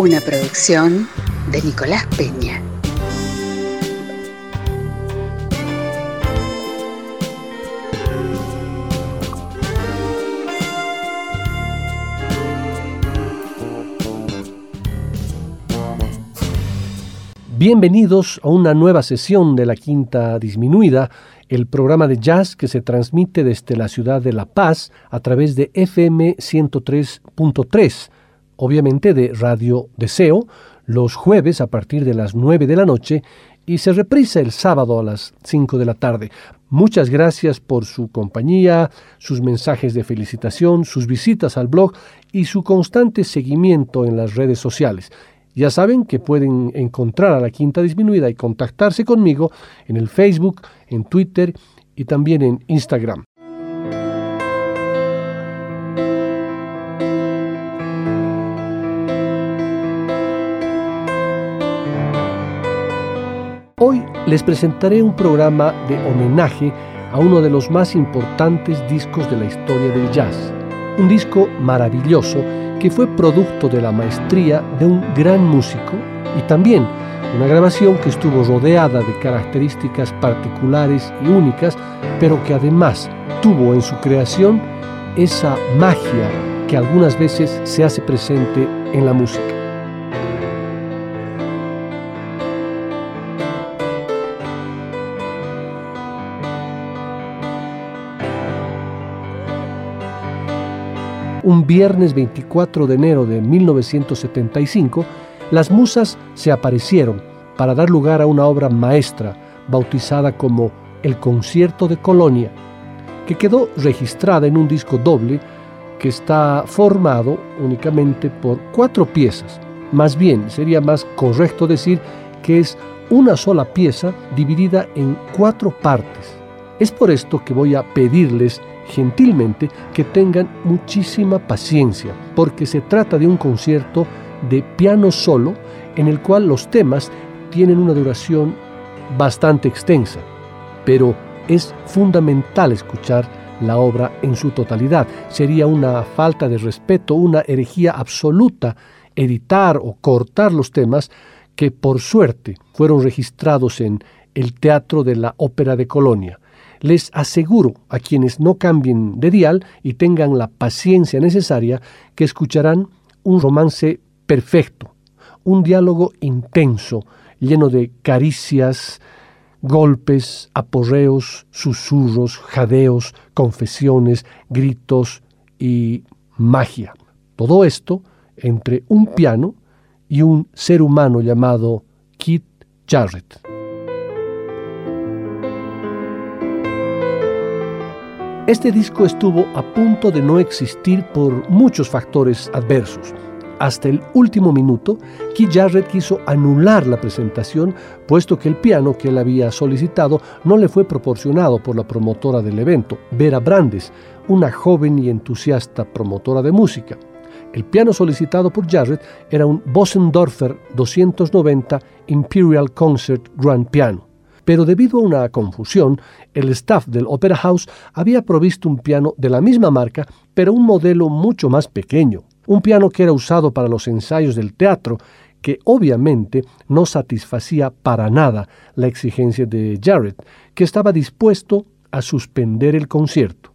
Una producción de Nicolás Peña. Bienvenidos a una nueva sesión de la Quinta Disminuida, el programa de jazz que se transmite desde la ciudad de La Paz a través de FM 103.3, obviamente de Radio Deseo, los jueves a partir de las 9 de la noche y se reprisa el sábado a las 5 de la tarde. Muchas gracias por su compañía, sus mensajes de felicitación, sus visitas al blog y su constante seguimiento en las redes sociales. Ya saben que pueden encontrar a la Quinta Disminuida y contactarse conmigo en el Facebook, en Twitter y también en Instagram. Les presentaré un programa de homenaje a uno de los más importantes discos de la historia del jazz. Un disco maravilloso que fue producto de la maestría de un gran músico y también una grabación que estuvo rodeada de características particulares y únicas, pero que además tuvo en su creación esa magia que algunas veces se hace presente en la música. Un viernes 24 de enero de 1975, las musas se aparecieron para dar lugar a una obra maestra bautizada como El Concierto de Colonia, que quedó registrada en un disco doble que está formado únicamente por cuatro piezas. Más bien, sería más correcto decir que es una sola pieza dividida en cuatro partes. Es por esto que voy a pedirles gentilmente que tengan muchísima paciencia, porque se trata de un concierto de piano solo en el cual los temas tienen una duración bastante extensa, pero es fundamental escuchar la obra en su totalidad. Sería una falta de respeto, una herejía absoluta editar o cortar los temas que por suerte fueron registrados en el Teatro de la Ópera de Colonia les aseguro a quienes no cambien de dial y tengan la paciencia necesaria que escucharán un romance perfecto, un diálogo intenso, lleno de caricias, golpes, aporreos, susurros, jadeos, confesiones, gritos y magia. Todo esto entre un piano y un ser humano llamado Keith Jarrett. Este disco estuvo a punto de no existir por muchos factores adversos. Hasta el último minuto, Keith Jarrett quiso anular la presentación, puesto que el piano que él había solicitado no le fue proporcionado por la promotora del evento, Vera Brandes, una joven y entusiasta promotora de música. El piano solicitado por Jarrett era un Bosendorfer 290 Imperial Concert Grand Piano pero debido a una confusión, el staff del Opera House había provisto un piano de la misma marca, pero un modelo mucho más pequeño, un piano que era usado para los ensayos del teatro, que obviamente no satisfacía para nada la exigencia de Jarrett, que estaba dispuesto a suspender el concierto.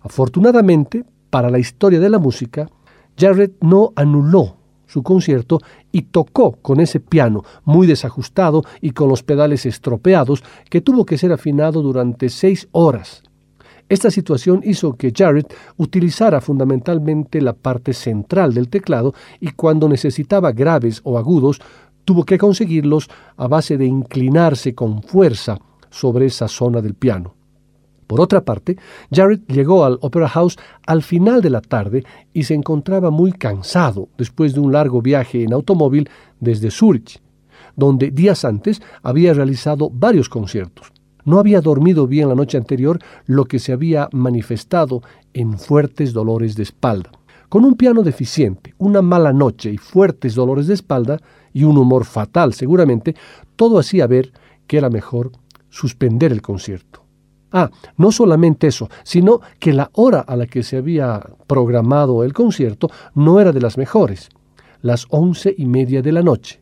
Afortunadamente, para la historia de la música, Jarrett no anuló su concierto y tocó con ese piano muy desajustado y con los pedales estropeados que tuvo que ser afinado durante seis horas. Esta situación hizo que Jarrett utilizara fundamentalmente la parte central del teclado y cuando necesitaba graves o agudos tuvo que conseguirlos a base de inclinarse con fuerza sobre esa zona del piano. Por otra parte, Jared llegó al Opera House al final de la tarde y se encontraba muy cansado después de un largo viaje en automóvil desde Zurich, donde días antes había realizado varios conciertos. No había dormido bien la noche anterior, lo que se había manifestado en fuertes dolores de espalda. Con un piano deficiente, una mala noche y fuertes dolores de espalda, y un humor fatal seguramente, todo hacía ver que era mejor suspender el concierto. Ah, no solamente eso, sino que la hora a la que se había programado el concierto no era de las mejores, las once y media de la noche.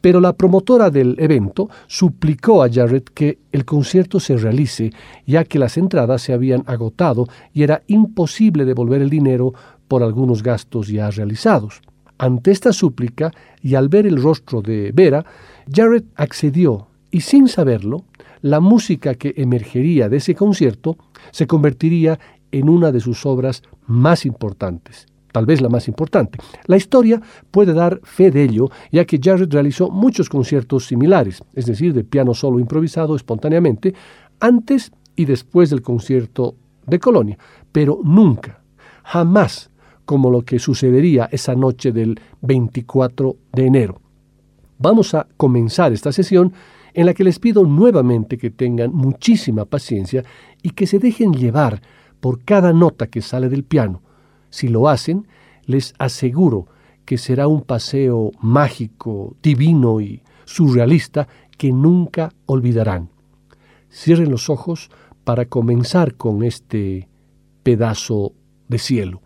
Pero la promotora del evento suplicó a Jarrett que el concierto se realice, ya que las entradas se habían agotado y era imposible devolver el dinero por algunos gastos ya realizados. Ante esta súplica y al ver el rostro de Vera, Jarrett accedió y sin saberlo, la música que emergería de ese concierto se convertiría en una de sus obras más importantes, tal vez la más importante. La historia puede dar fe de ello, ya que Jarrett realizó muchos conciertos similares, es decir, de piano solo improvisado espontáneamente, antes y después del concierto de Colonia, pero nunca, jamás como lo que sucedería esa noche del 24 de enero. Vamos a comenzar esta sesión en la que les pido nuevamente que tengan muchísima paciencia y que se dejen llevar por cada nota que sale del piano. Si lo hacen, les aseguro que será un paseo mágico, divino y surrealista que nunca olvidarán. Cierren los ojos para comenzar con este pedazo de cielo.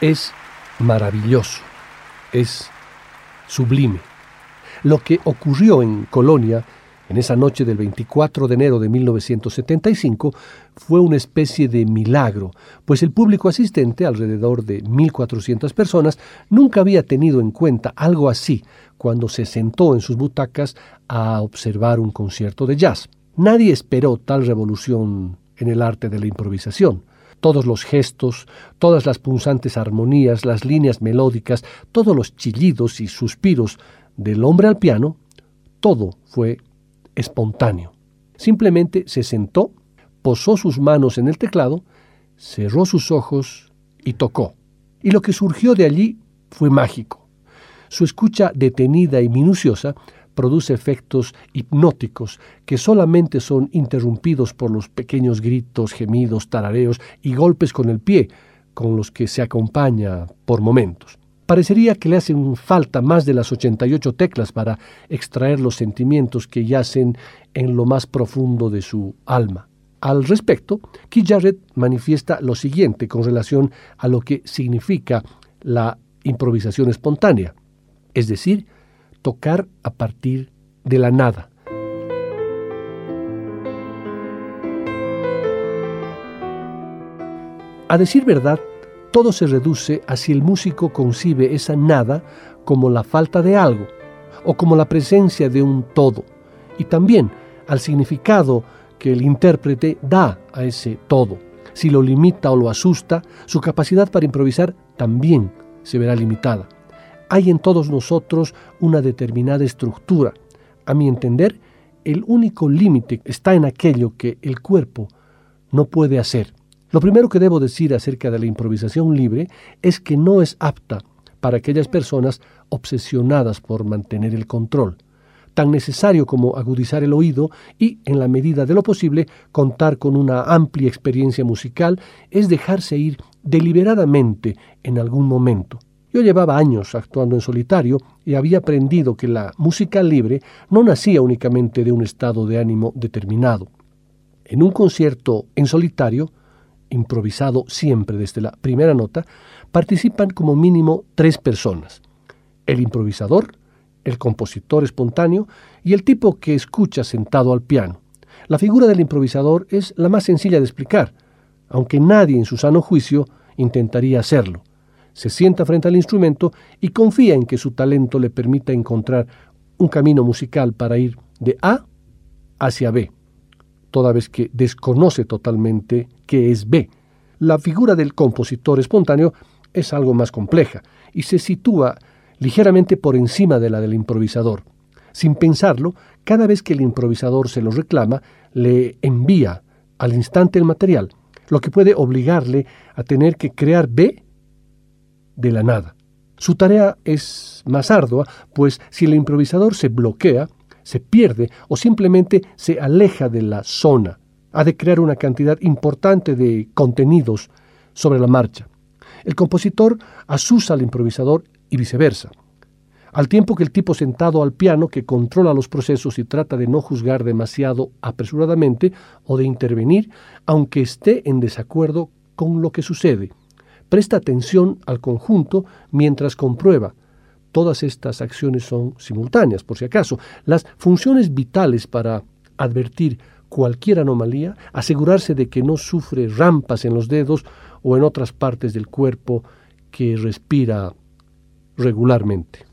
Es maravilloso, es sublime. Lo que ocurrió en Colonia en esa noche del 24 de enero de 1975 fue una especie de milagro, pues el público asistente, alrededor de 1.400 personas, nunca había tenido en cuenta algo así cuando se sentó en sus butacas a observar un concierto de jazz. Nadie esperó tal revolución en el arte de la improvisación. Todos los gestos, todas las punzantes armonías, las líneas melódicas, todos los chillidos y suspiros del hombre al piano, todo fue espontáneo. Simplemente se sentó, posó sus manos en el teclado, cerró sus ojos y tocó. Y lo que surgió de allí fue mágico. Su escucha detenida y minuciosa produce efectos hipnóticos que solamente son interrumpidos por los pequeños gritos, gemidos, tarareos y golpes con el pie con los que se acompaña por momentos. Parecería que le hacen falta más de las 88 teclas para extraer los sentimientos que yacen en lo más profundo de su alma. Al respecto, Keith Jarrett manifiesta lo siguiente con relación a lo que significa la improvisación espontánea, es decir, tocar a partir de la nada. A decir verdad, todo se reduce a si el músico concibe esa nada como la falta de algo o como la presencia de un todo, y también al significado que el intérprete da a ese todo. Si lo limita o lo asusta, su capacidad para improvisar también se verá limitada. Hay en todos nosotros una determinada estructura. A mi entender, el único límite está en aquello que el cuerpo no puede hacer. Lo primero que debo decir acerca de la improvisación libre es que no es apta para aquellas personas obsesionadas por mantener el control, tan necesario como agudizar el oído y, en la medida de lo posible, contar con una amplia experiencia musical, es dejarse ir deliberadamente en algún momento. Yo llevaba años actuando en solitario y había aprendido que la música libre no nacía únicamente de un estado de ánimo determinado. En un concierto en solitario, improvisado siempre desde la primera nota, participan como mínimo tres personas. El improvisador, el compositor espontáneo y el tipo que escucha sentado al piano. La figura del improvisador es la más sencilla de explicar, aunque nadie en su sano juicio intentaría hacerlo. Se sienta frente al instrumento y confía en que su talento le permita encontrar un camino musical para ir de A hacia B toda vez que desconoce totalmente qué es B. La figura del compositor espontáneo es algo más compleja y se sitúa ligeramente por encima de la del improvisador. Sin pensarlo, cada vez que el improvisador se lo reclama, le envía al instante el material, lo que puede obligarle a tener que crear B de la nada. Su tarea es más ardua, pues si el improvisador se bloquea, se pierde o simplemente se aleja de la zona. Ha de crear una cantidad importante de contenidos sobre la marcha. El compositor asusa al improvisador y viceversa. Al tiempo que el tipo sentado al piano que controla los procesos y trata de no juzgar demasiado apresuradamente o de intervenir, aunque esté en desacuerdo con lo que sucede, presta atención al conjunto mientras comprueba todas estas acciones son simultáneas, por si acaso. Las funciones vitales para advertir cualquier anomalía, asegurarse de que no sufre rampas en los dedos o en otras partes del cuerpo que respira regularmente.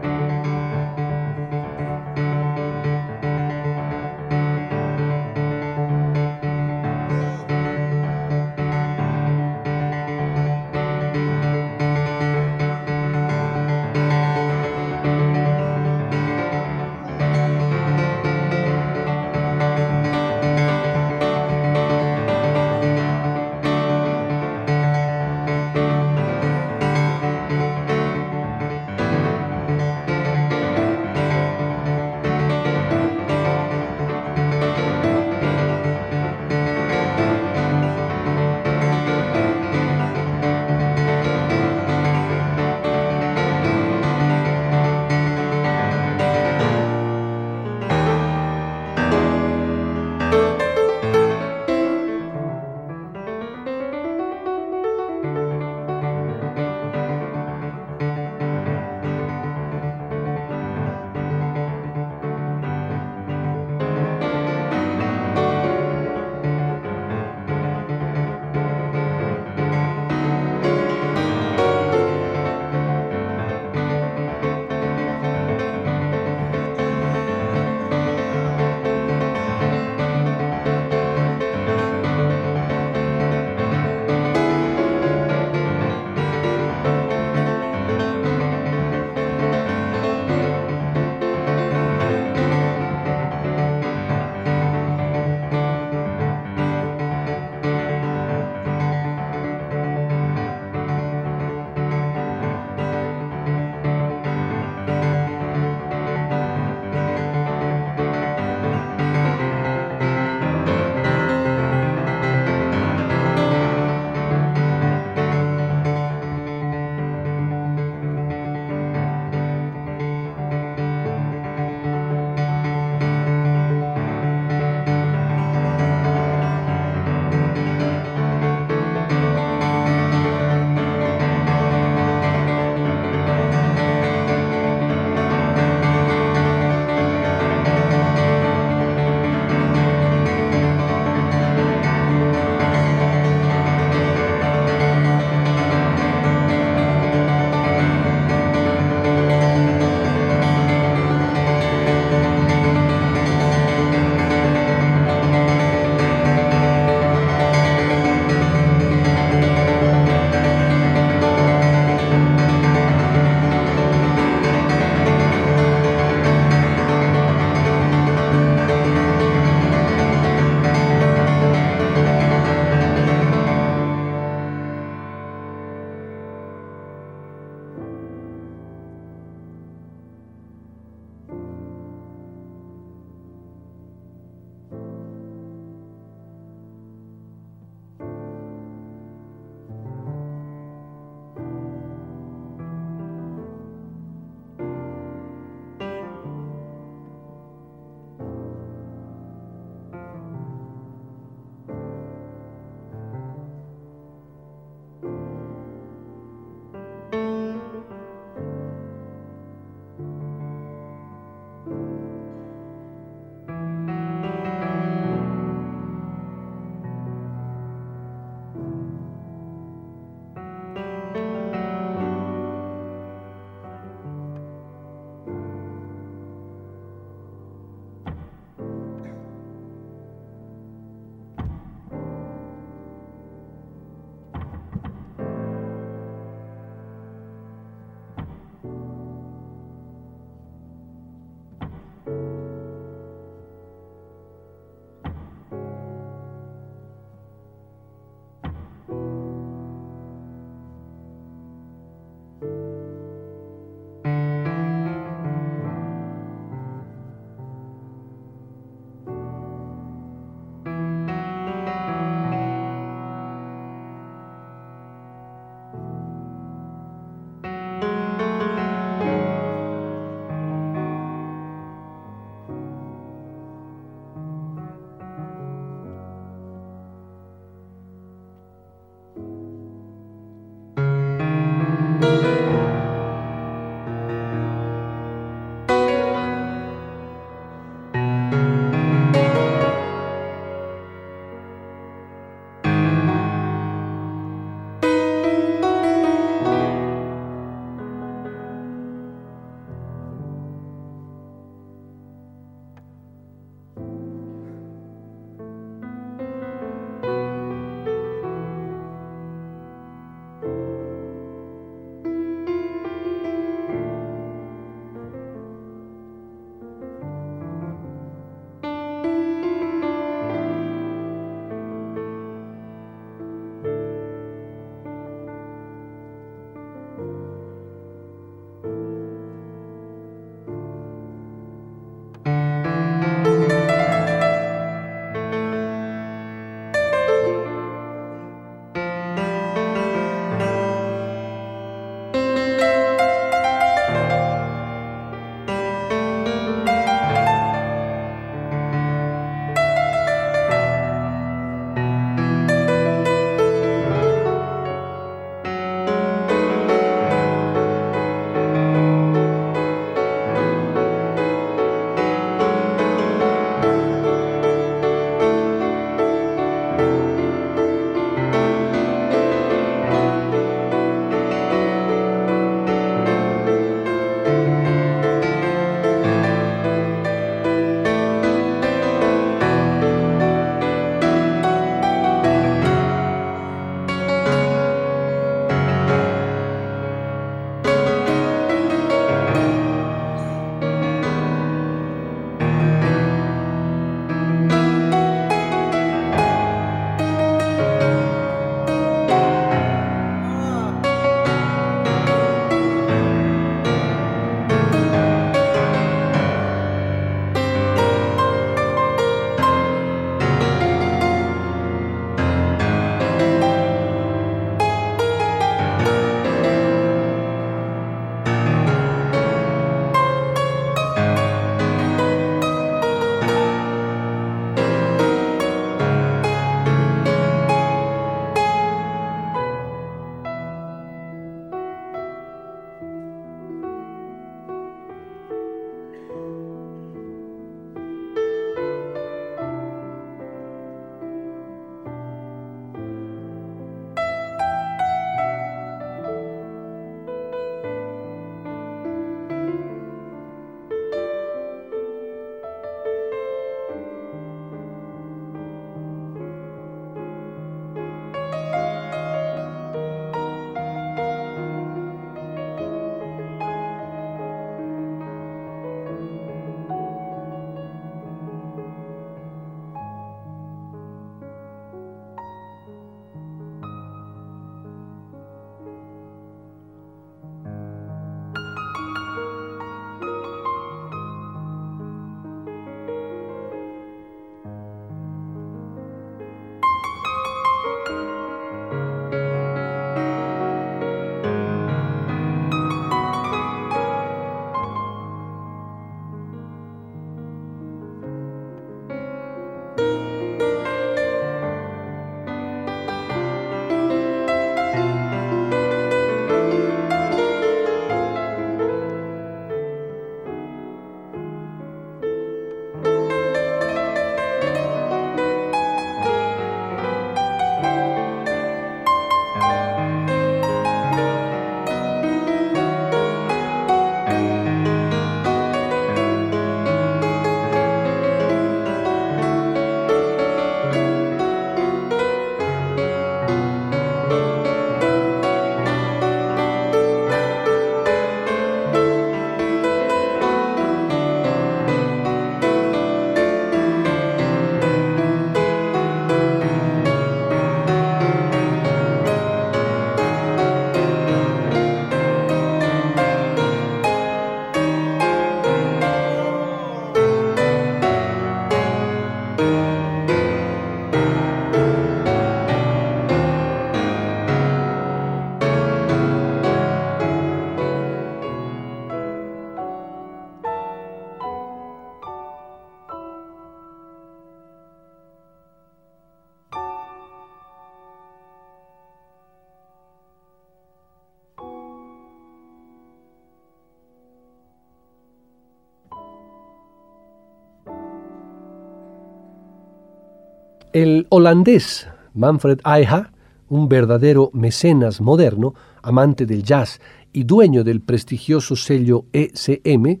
Holandés Manfred Eicha, un verdadero mecenas moderno, amante del jazz y dueño del prestigioso sello ECM,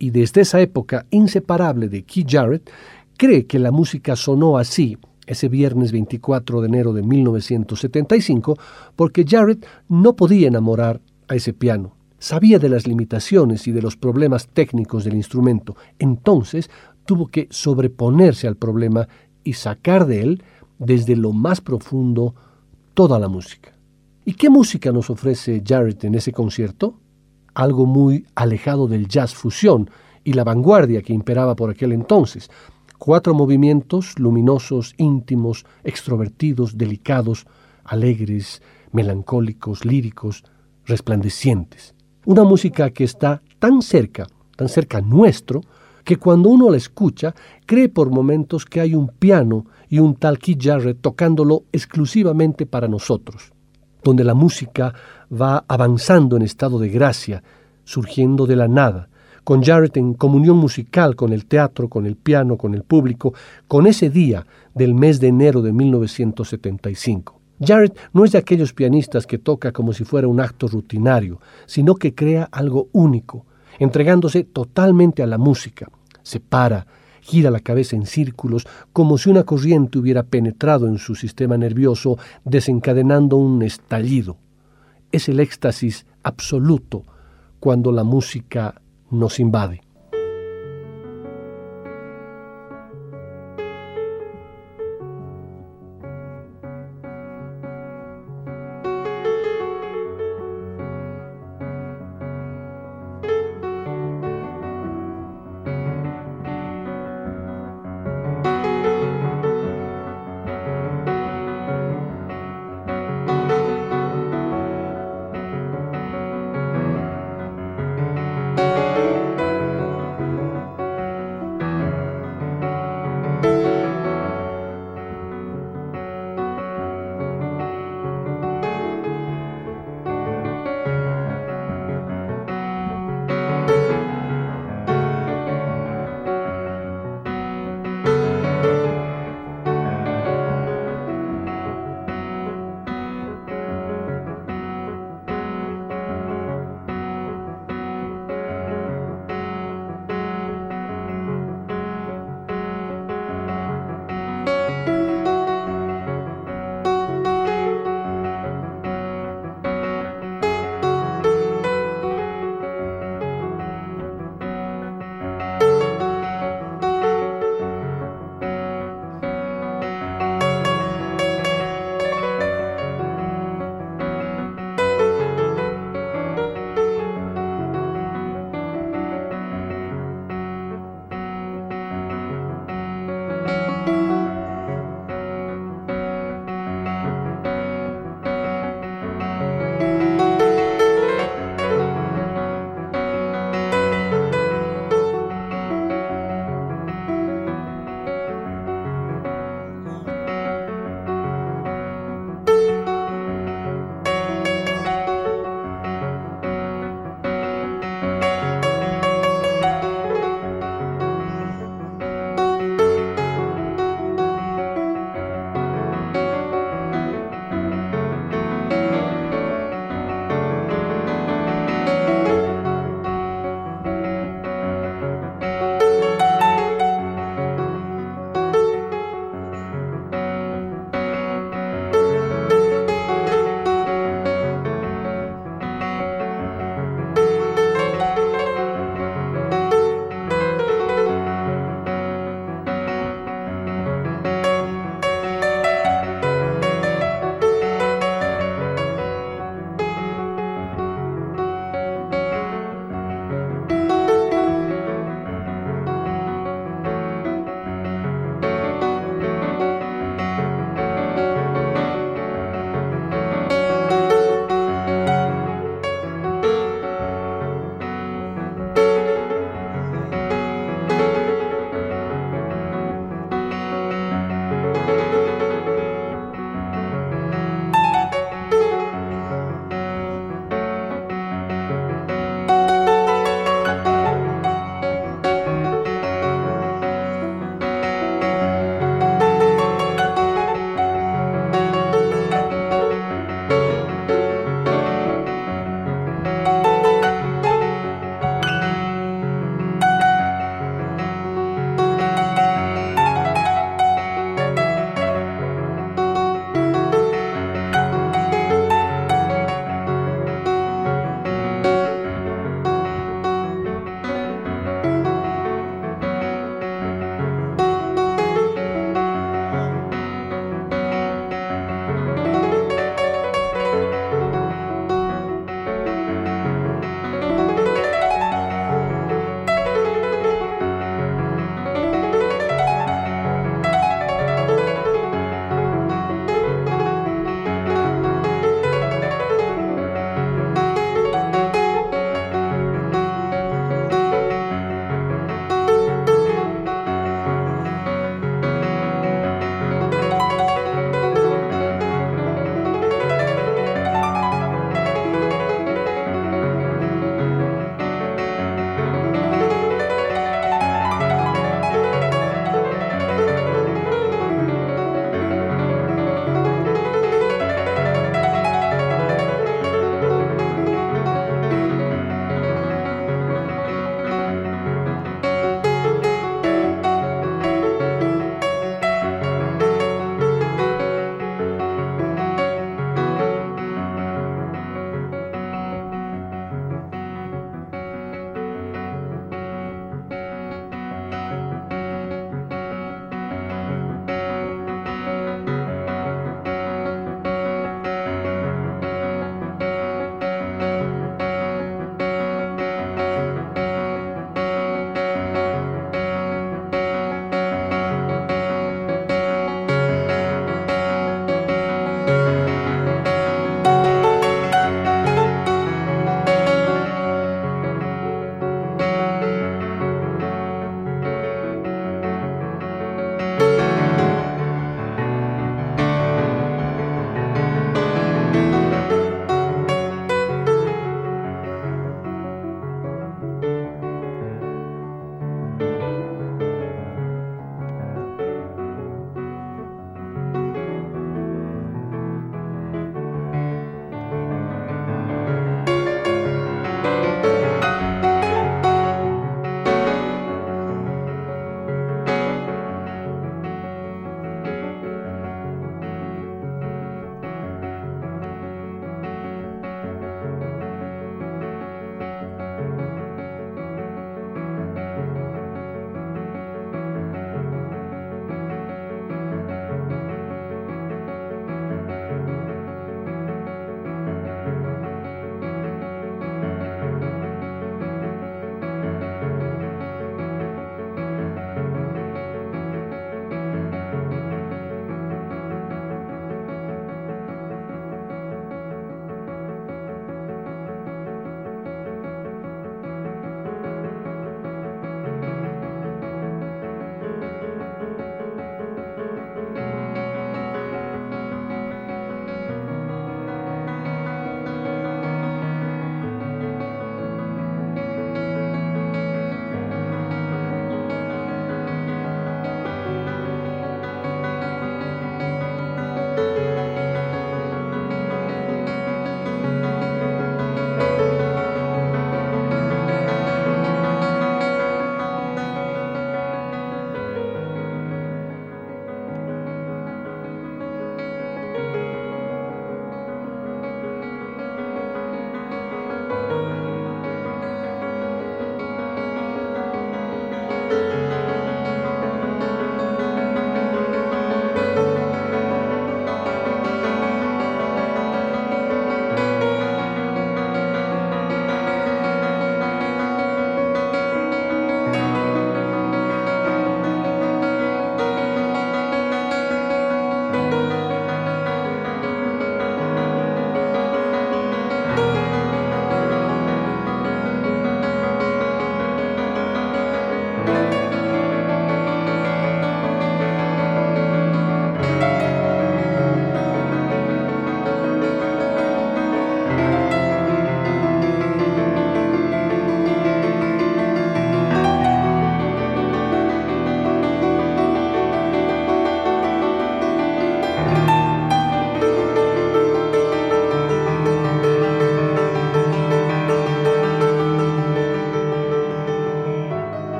y desde esa época inseparable de Keith Jarrett, cree que la música sonó así ese viernes 24 de enero de 1975 porque Jarrett no podía enamorar a ese piano. Sabía de las limitaciones y de los problemas técnicos del instrumento. Entonces tuvo que sobreponerse al problema y sacar de él, desde lo más profundo, toda la música. ¿Y qué música nos ofrece Jarrett en ese concierto? Algo muy alejado del jazz fusión y la vanguardia que imperaba por aquel entonces. Cuatro movimientos luminosos, íntimos, extrovertidos, delicados, alegres, melancólicos, líricos, resplandecientes. Una música que está tan cerca, tan cerca nuestro, que cuando uno la escucha, cree por momentos que hay un piano y un tal Keith Jarrett tocándolo exclusivamente para nosotros, donde la música va avanzando en estado de gracia, surgiendo de la nada, con Jarrett en comunión musical con el teatro, con el piano, con el público, con ese día del mes de enero de 1975. Jarrett no es de aquellos pianistas que toca como si fuera un acto rutinario, sino que crea algo único, entregándose totalmente a la música. Se para, gira la cabeza en círculos, como si una corriente hubiera penetrado en su sistema nervioso, desencadenando un estallido. Es el éxtasis absoluto cuando la música nos invade.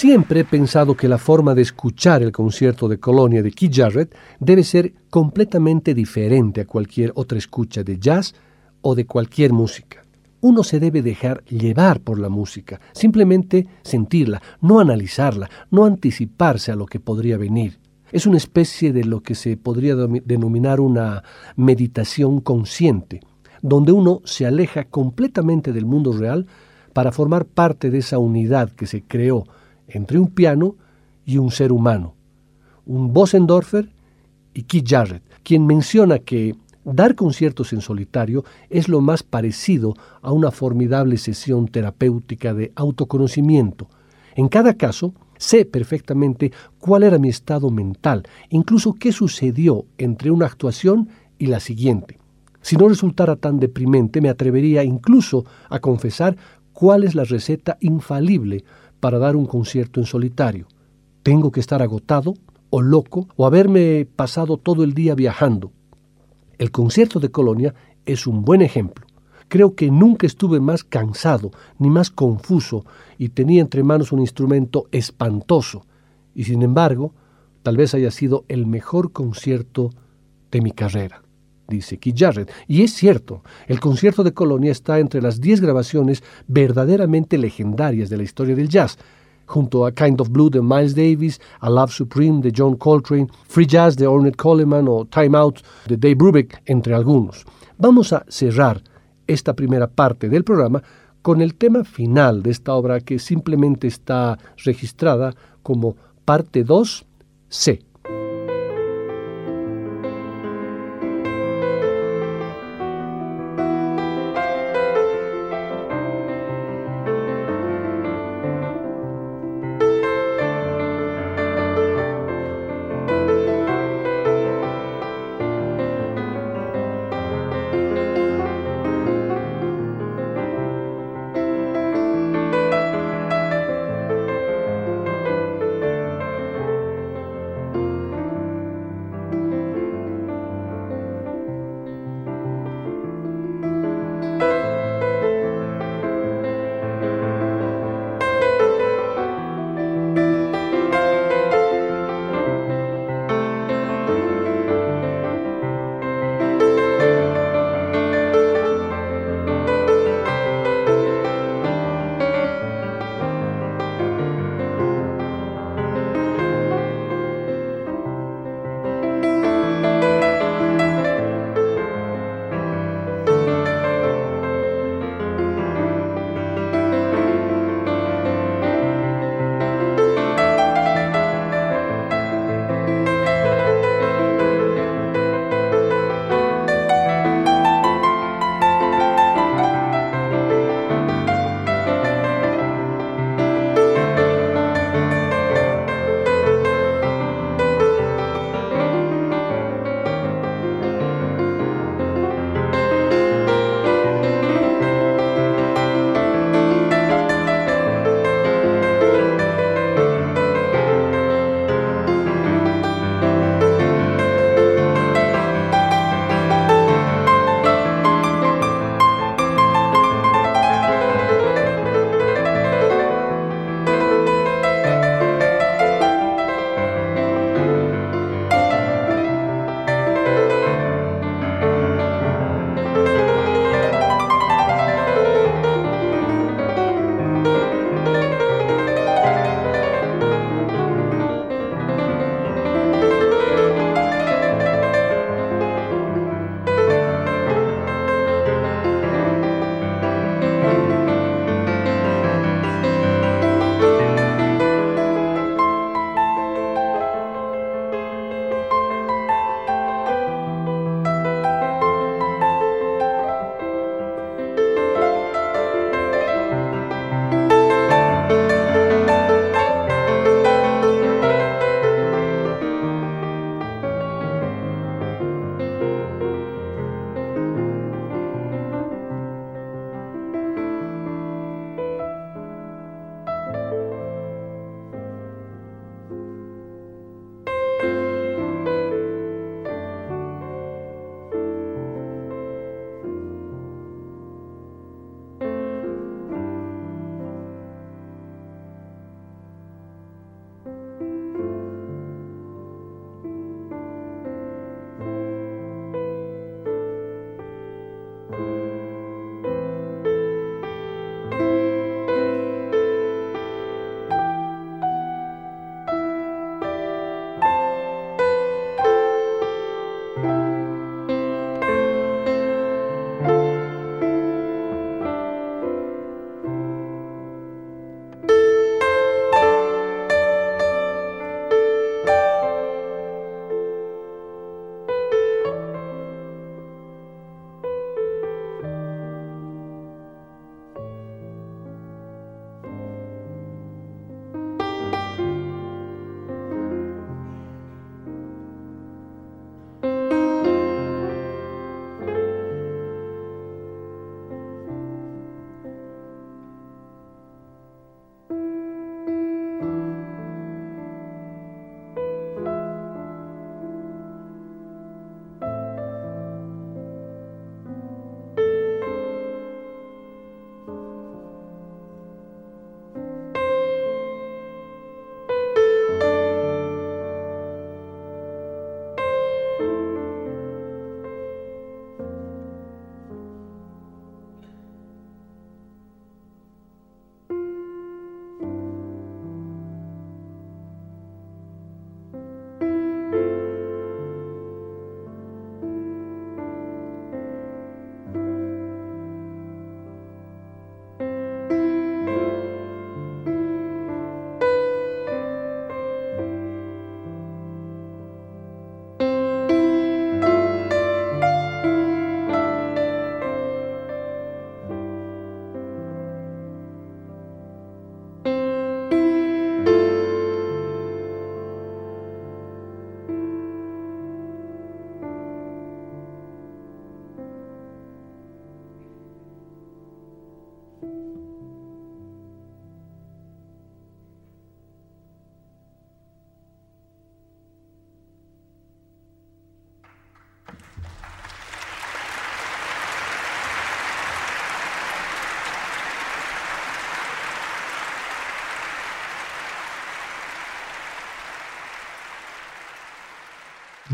Siempre he pensado que la forma de escuchar el concierto de Colonia de Keith Jarrett debe ser completamente diferente a cualquier otra escucha de jazz o de cualquier música. Uno se debe dejar llevar por la música, simplemente sentirla, no analizarla, no anticiparse a lo que podría venir. Es una especie de lo que se podría denominar una meditación consciente, donde uno se aleja completamente del mundo real para formar parte de esa unidad que se creó entre un piano y un ser humano, un Bossendorfer y Keith Jarrett, quien menciona que dar conciertos en solitario es lo más parecido a una formidable sesión terapéutica de autoconocimiento. En cada caso, sé perfectamente cuál era mi estado mental, incluso qué sucedió entre una actuación y la siguiente. Si no resultara tan deprimente, me atrevería incluso a confesar cuál es la receta infalible para dar un concierto en solitario. Tengo que estar agotado o loco o haberme pasado todo el día viajando. El concierto de Colonia es un buen ejemplo. Creo que nunca estuve más cansado ni más confuso y tenía entre manos un instrumento espantoso. Y sin embargo, tal vez haya sido el mejor concierto de mi carrera dice Keith Jarrett. Y es cierto, el concierto de Colonia está entre las 10 grabaciones verdaderamente legendarias de la historia del jazz, junto a Kind of Blue de Miles Davis, A Love Supreme de John Coltrane, Free Jazz de Ornette Coleman o Time Out de Dave Brubeck, entre algunos. Vamos a cerrar esta primera parte del programa con el tema final de esta obra que simplemente está registrada como parte 2C.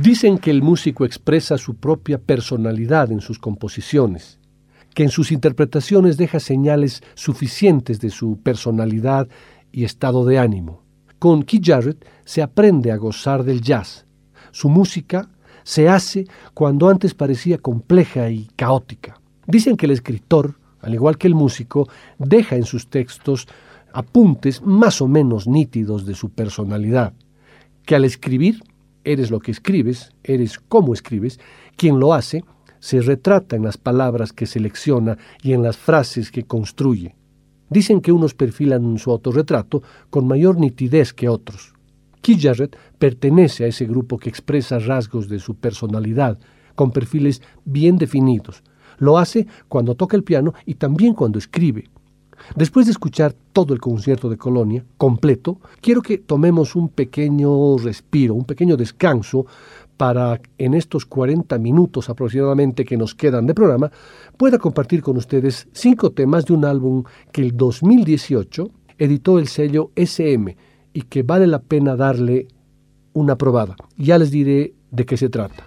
Dicen que el músico expresa su propia personalidad en sus composiciones, que en sus interpretaciones deja señales suficientes de su personalidad y estado de ánimo. Con Keith Jarrett se aprende a gozar del jazz. Su música se hace cuando antes parecía compleja y caótica. Dicen que el escritor, al igual que el músico, deja en sus textos apuntes más o menos nítidos de su personalidad, que al escribir eres lo que escribes, eres cómo escribes, quien lo hace se retrata en las palabras que selecciona y en las frases que construye. Dicen que unos perfilan su autorretrato con mayor nitidez que otros. Keith pertenece a ese grupo que expresa rasgos de su personalidad, con perfiles bien definidos. Lo hace cuando toca el piano y también cuando escribe. Después de escuchar todo el concierto de Colonia completo, quiero que tomemos un pequeño respiro, un pequeño descanso para en estos 40 minutos aproximadamente que nos quedan de programa, pueda compartir con ustedes cinco temas de un álbum que el 2018 editó el sello SM y que vale la pena darle una probada. Ya les diré de qué se trata.